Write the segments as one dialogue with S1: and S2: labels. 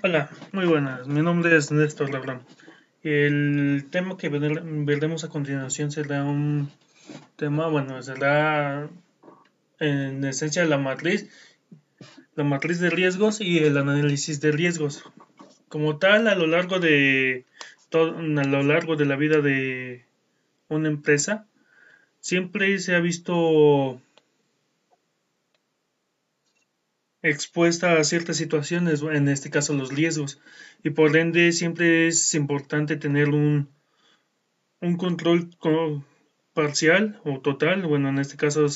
S1: Hola, muy buenas. Mi nombre es Néstor Labrán. El tema que veremos a continuación será un tema, bueno, será en esencia la matriz, la matriz de riesgos y el análisis de riesgos. Como tal, a lo largo de todo, a lo largo de la vida de una empresa, siempre se ha visto expuesta a ciertas situaciones, en este caso los riesgos, y por ende siempre es importante tener un, un control parcial o total, bueno, en este caso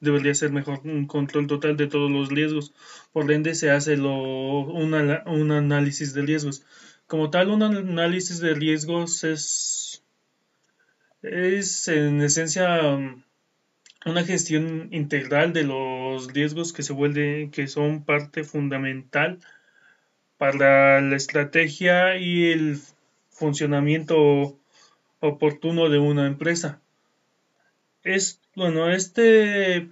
S1: debería ser mejor un control total de todos los riesgos, por ende se hace lo, un análisis de riesgos. Como tal, un análisis de riesgos es, es en esencia una gestión integral de los riesgos que se vuelven, que son parte fundamental para la estrategia y el funcionamiento oportuno de una empresa. Es, bueno, este,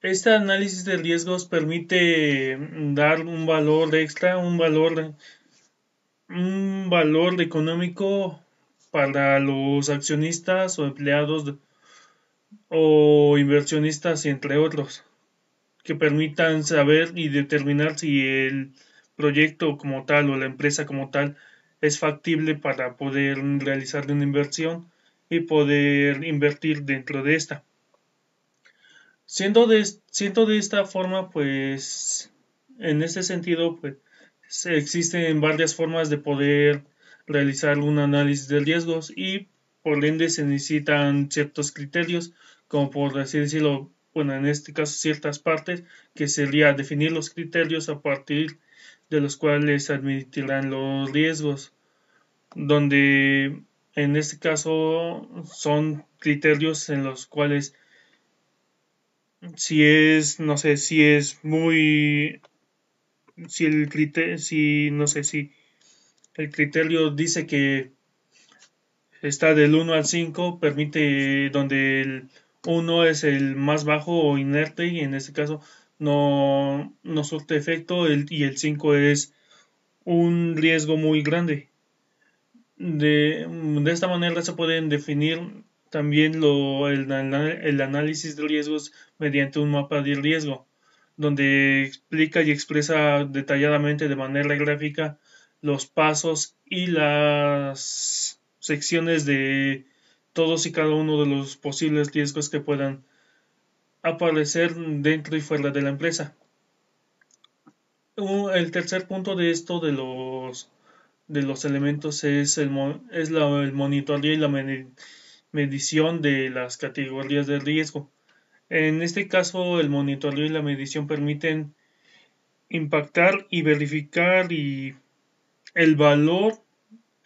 S1: este análisis de riesgos permite dar un valor extra, un valor, un valor económico para los accionistas o empleados o inversionistas, entre otros, que permitan saber y determinar si el proyecto como tal o la empresa como tal es factible para poder realizar una inversión y poder invertir dentro de esta. Siendo de, siendo de esta forma, pues en este sentido, pues existen varias formas de poder realizar un análisis de riesgos y por ende se necesitan ciertos criterios, como por así decirlo, bueno, en este caso ciertas partes, que sería definir los criterios a partir de los cuales admitirán los riesgos, donde en este caso son criterios en los cuales si es, no sé, si es muy, si el criterio, si, no sé, si el criterio dice que está del 1 al 5, permite donde el 1 es el más bajo o inerte y en este caso no, no surte efecto y el 5 es un riesgo muy grande. De, esta manera se pueden definir también lo, el análisis de riesgos mediante un mapa de riesgo, donde explica y expresa detalladamente de manera gráfica los pasos y las secciones de todos y cada uno de los posibles riesgos que puedan aparecer dentro y fuera de la empresa. El tercer punto de esto de los de los elementos es el, es el monitoreo y la medición de las categorías de riesgo. En este caso, el monitoreo y la medición permiten impactar y verificar y el valor,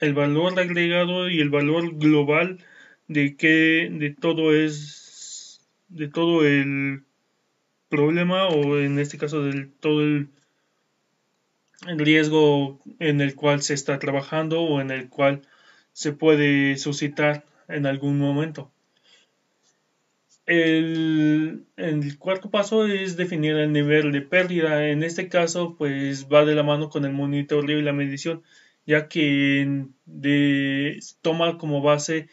S1: el valor agregado y el valor global de que de todo es de todo el problema o en este caso del todo el, riesgo en el cual se está trabajando o en el cual se puede suscitar en algún momento. El, cuarto paso es definir el nivel de pérdida. En este caso, pues va de la mano con el monitoreo y la medición, ya que de, toma como base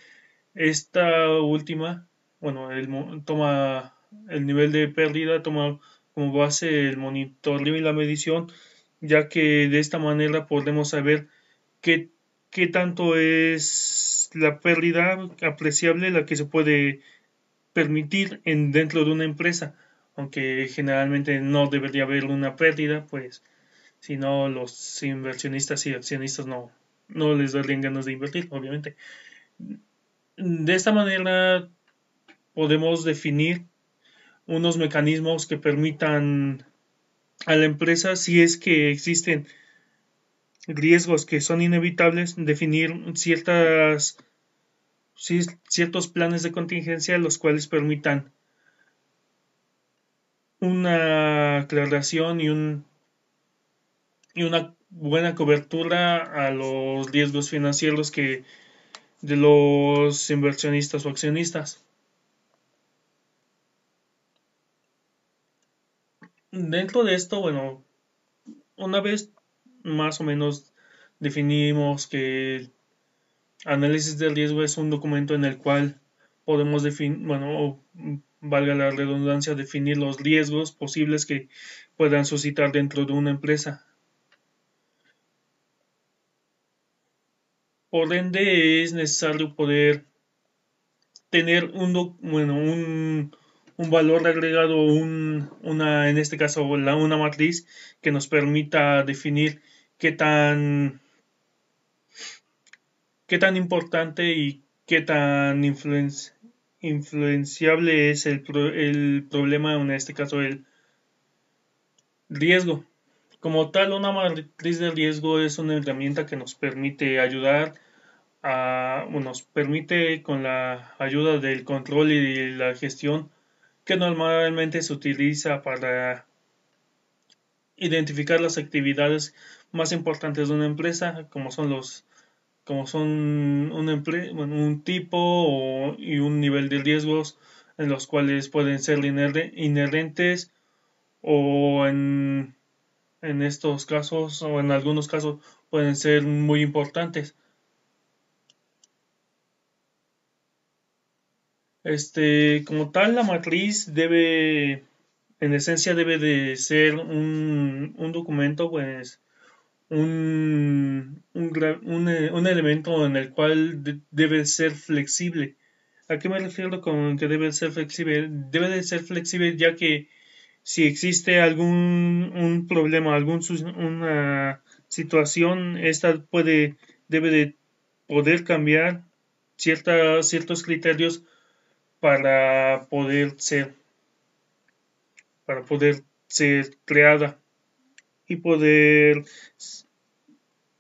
S1: esta última, bueno, el, toma el nivel de pérdida, toma como base el monitoreo y la medición, ya que de esta manera podemos saber qué, qué tanto es la pérdida apreciable la que se puede permitir en, dentro de una empresa, aunque generalmente no debería haber una pérdida, pues si no los inversionistas y accionistas no, no les darían ganas de invertir, obviamente. De esta manera podemos definir unos mecanismos que permitan a la empresa, si es que existen riesgos que son inevitables, definir ciertas ciertos planes de contingencia los cuales permitan una aclaración y, un, y una buena cobertura a los riesgos financieros que de los inversionistas o accionistas. dentro de esto, bueno, una vez más o menos definimos que análisis del riesgo es un documento en el cual podemos definir, bueno, valga la redundancia, definir los riesgos posibles que puedan suscitar dentro de una empresa. Por ende, es necesario poder tener un, bueno, un, valor agregado, un, una, en este caso una matriz que nos permita definir qué tan, qué tan importante y qué tan influenciable es el, problema, en este caso el riesgo. Como tal, una matriz de riesgo es una herramienta que nos permite ayudar a, nos permite con la ayuda del control y la gestión que normalmente se utiliza para identificar las actividades más importantes de una empresa, como son los como son un, un tipo y un nivel de riesgos en los cuales pueden ser inherentes o en, en estos casos o en algunos casos pueden ser muy importantes. Este, como tal, la matriz debe, en esencia, debe de ser un, un documento, pues, un, un, un, elemento en el cual debe ser flexible. ¿A qué me refiero con que debe ser flexible? Debe de ser flexible ya que si existe algún un problema, algún una situación, esta puede, debe de poder cambiar cierta, ciertos criterios para poder ser para poder ser creada y poder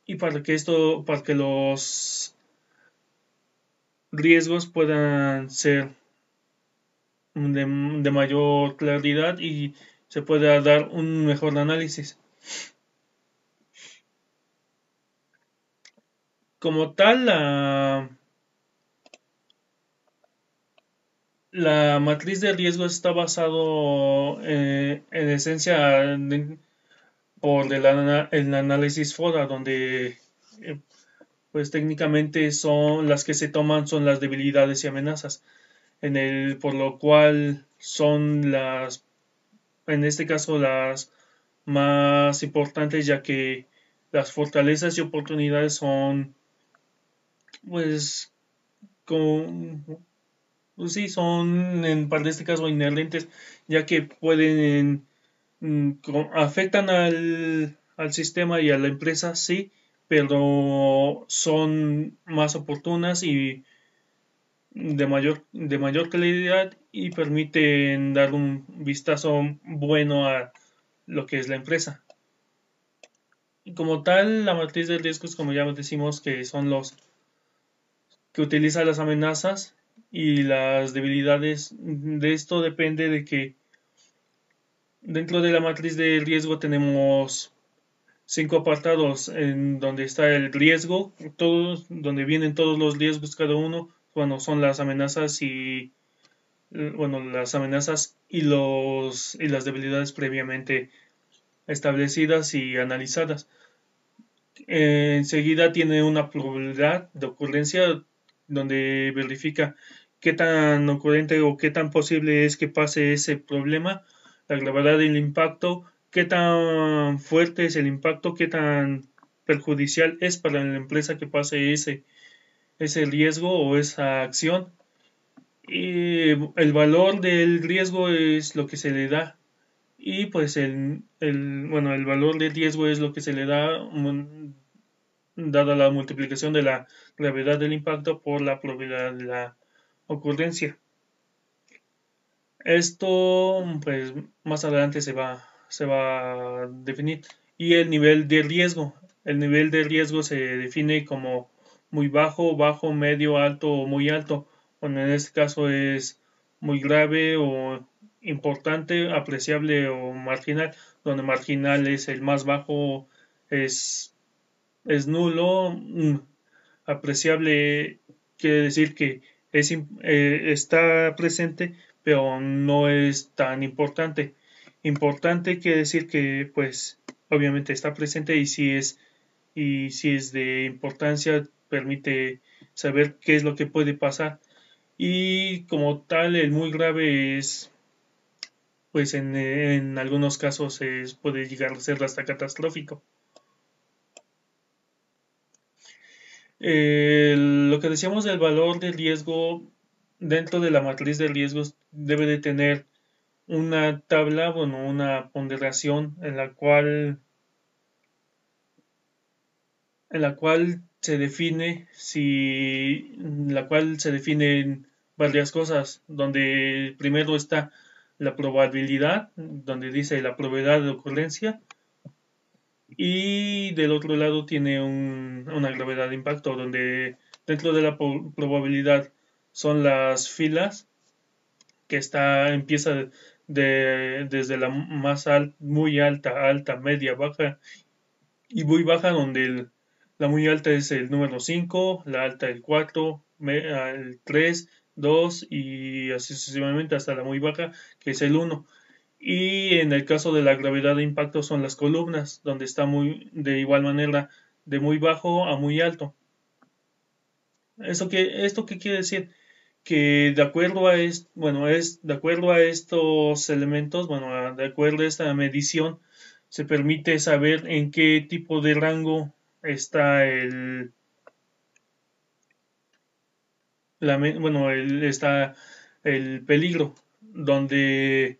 S1: y para que esto para que los riesgos puedan ser de, mayor claridad y se pueda dar un mejor análisis. Como tal la La matriz de riesgo está basado eh, en esencia por el, análisis FODA, donde eh, pues técnicamente son las que se toman son las debilidades y amenazas, en el, por lo cual son las, en este caso las más importantes, ya que las fortalezas y oportunidades son pues con pues sí, son en de este caso inherentes, ya que pueden, afectan al, al sistema y a la empresa, sí, pero son más oportunas y de mayor, de mayor calidad y permiten dar un vistazo bueno a lo que es la empresa. Y como tal, la matriz de riesgos, como ya decimos, que son los que utiliza las amenazas y las debilidades de esto depende de que dentro de la matriz de riesgo tenemos cinco apartados en donde está el riesgo, donde vienen todos los riesgos cada uno, bueno, son las amenazas y bueno, las amenazas y los y las debilidades previamente establecidas y analizadas. enseguida tiene una probabilidad de ocurrencia donde verifica qué tan ocurrente o qué tan posible es que pase ese problema, la gravedad del impacto, qué tan fuerte es el impacto, qué tan perjudicial es para la empresa que pase ese, ese riesgo o esa acción. Y el valor del riesgo es lo que se le da y pues el, el, bueno el valor del riesgo es lo que se le da dada la multiplicación de la gravedad del impacto por la probabilidad de la ocurrencia. Esto, pues, más adelante se va, se va a definir. Y el nivel de riesgo. El nivel de riesgo se define como muy bajo, bajo, medio, alto o muy alto. Bueno, en este caso es muy grave o importante, apreciable o marginal, donde marginal es el más bajo, es, es nulo, mm, apreciable quiere decir que eh, está presente, pero no es tan importante. importante quiere decir que pues obviamente está presente y si es y si es de importancia permite saber qué es lo que puede pasar y como tal el muy grave es pues en, algunos casos puede llegar a ser hasta catastrófico lo que decíamos del valor de riesgo dentro de la matriz de riesgos debe de tener una tabla, bueno, una ponderación en la cual en la cual se define si la cual se definen varias cosas donde primero está la probabilidad donde dice la probabilidad de ocurrencia y del otro lado tiene una gravedad de impacto donde dentro de la probabilidad son las filas que está empieza de, desde la más alta, muy alta, alta, media, baja y muy baja donde la muy alta es el número 5, la alta el 4, el 3, 2 y así sucesivamente hasta la muy baja que es el 1 y en el caso de la gravedad de impacto son las columnas donde está muy de igual manera de muy bajo a muy alto. Eso que esto qué quiere decir que de acuerdo a bueno es de acuerdo a estos elementos bueno de acuerdo a esta medición se permite saber en qué tipo de rango está el bueno está el peligro donde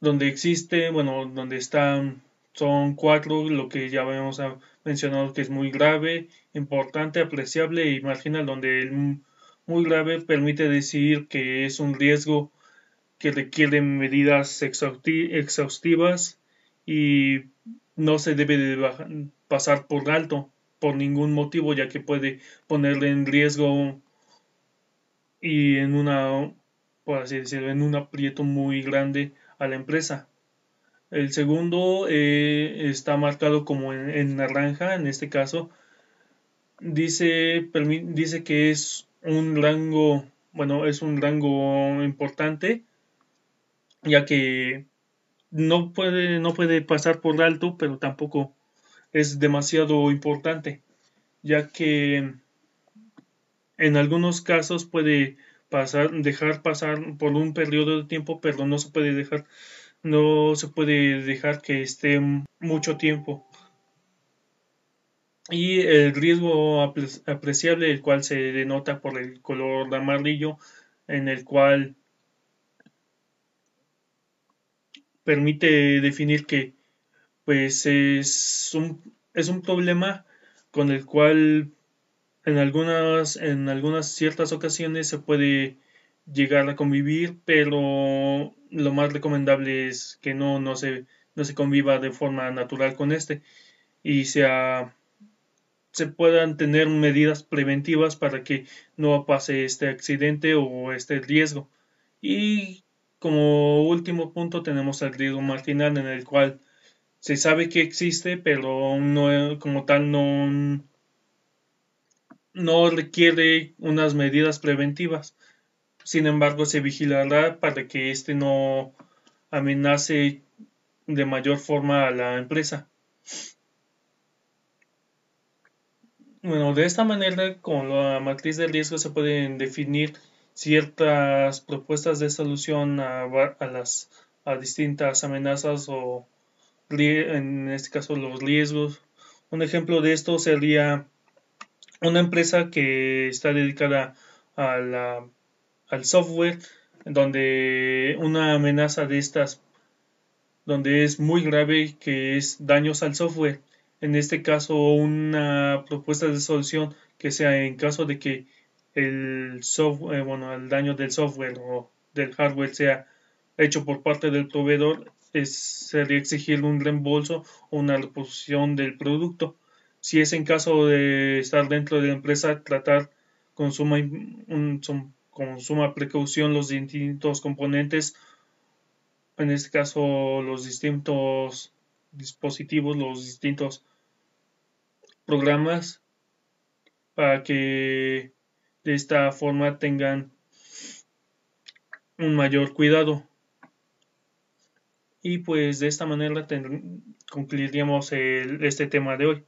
S1: donde existe, bueno, donde están, son cuatro, lo que ya habíamos mencionado que es muy grave, importante, apreciable y marginal, donde el muy grave permite decir que es un riesgo que requiere medidas exhaustivas y no se debe de pasar por alto por ningún motivo ya que puede ponerle en riesgo y en una por así decirlo en un aprieto muy grande a la empresa. El segundo eh, está marcado como en, naranja, en este caso. Dice, dice que es un rango, bueno, es un rango importante, ya que no puede, no puede pasar por alto, pero tampoco es demasiado importante, ya que en algunos casos puede pasar, dejar pasar por un periodo de tiempo, pero no se puede dejar, no se puede dejar que esté mucho tiempo. Y el riesgo apreciable, el cual se denota por el color amarillo, en el cual permite definir que pues es un, es un problema con el cual en algunas, en algunas ciertas ocasiones se puede llegar a convivir, pero lo más recomendable es que no, no, se, no se conviva de forma natural con este y sea, se puedan tener medidas preventivas para que no pase este accidente o este riesgo. Y como último punto tenemos el riesgo marginal en el cual se sabe que existe, pero no, como tal no, no requiere unas medidas preventivas. Sin embargo, se vigilará para que éste no amenace de mayor forma a la empresa. Bueno, de esta manera, con la matriz de riesgo se pueden definir ciertas propuestas de solución a, a las a distintas amenazas o en este caso los riesgos. Un ejemplo de esto sería una empresa que está dedicada al software, donde una amenaza de estas, donde es muy grave, que es daños al software. En este caso, una propuesta de solución que sea en caso de que el software, eh, bueno, el daño del software o del hardware sea hecho por parte del proveedor, es, sería exigir un reembolso o una reposición del producto. Si es en caso de estar dentro de la empresa, tratar con suma, con suma precaución los distintos componentes, en este caso los distintos dispositivos, los distintos programas, para que de esta forma tengan un mayor cuidado. Y pues de esta manera concluiríamos este tema de hoy.